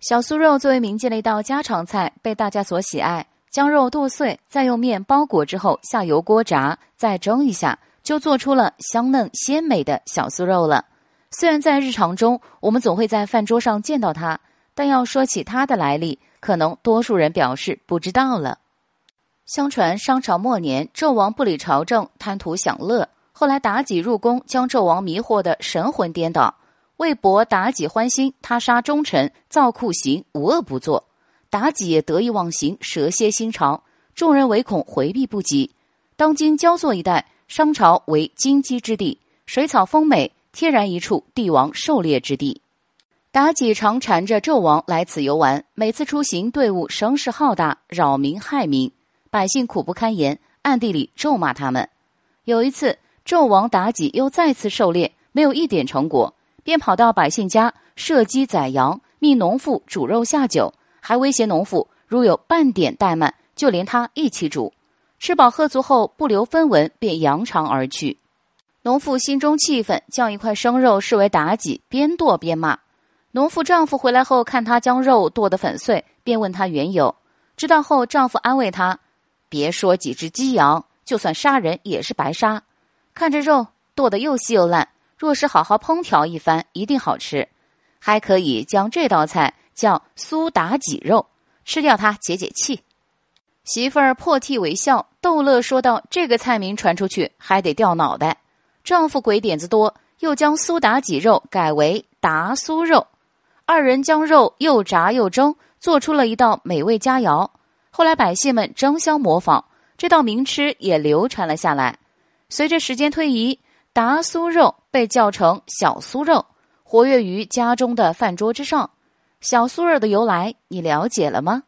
小酥肉作为民间的一道家常菜，被大家所喜爱。将肉剁碎，再用面包裹之后下油锅炸，再蒸一下，就做出了香嫩鲜美的小酥肉了。虽然在日常中我们总会在饭桌上见到它，但要说起它的来历，可能多数人表示不知道了。相传商朝末年，纣王不理朝政，贪图享乐，后来妲己入宫，将纣王迷惑的神魂颠倒。为博妲己欢心，他杀忠臣，造酷刑，无恶不作。妲己也得意忘形，蛇蝎心肠，众人唯恐回避不及。当今焦作一带，商朝为金鸡之地，水草丰美，天然一处帝王狩猎之地。妲己常缠着纣王来此游玩，每次出行队伍声势浩大，扰民害民，百姓苦不堪言，暗地里咒骂他们。有一次，纣王妲己又再次狩猎，没有一点成果，便跑到百姓家射鸡宰羊，命农妇煮肉下酒。还威胁农妇，如有半点怠慢，就连他一起煮。吃饱喝足后，不留分文，便扬长而去。农妇心中气愤，将一块生肉视为妲己，边剁边骂。农妇丈夫回来后，看她将肉剁得粉碎，便问她缘由。知道后，丈夫安慰她：“别说几只鸡羊，就算杀人也是白杀。看这肉剁得又细又烂，若是好好烹调一番，一定好吃。还可以将这道菜。”叫苏妲己肉，吃掉它解解气。媳妇儿破涕为笑，逗乐说道：“这个菜名传出去，还得掉脑袋。”丈夫鬼点子多，又将苏妲己肉改为达苏肉。二人将肉又炸又蒸，做出了一道美味佳肴。后来百姓们争相模仿，这道名吃也流传了下来。随着时间推移，达酥肉被叫成小酥肉，活跃于家中的饭桌之上。小酥肉的由来，你了解了吗？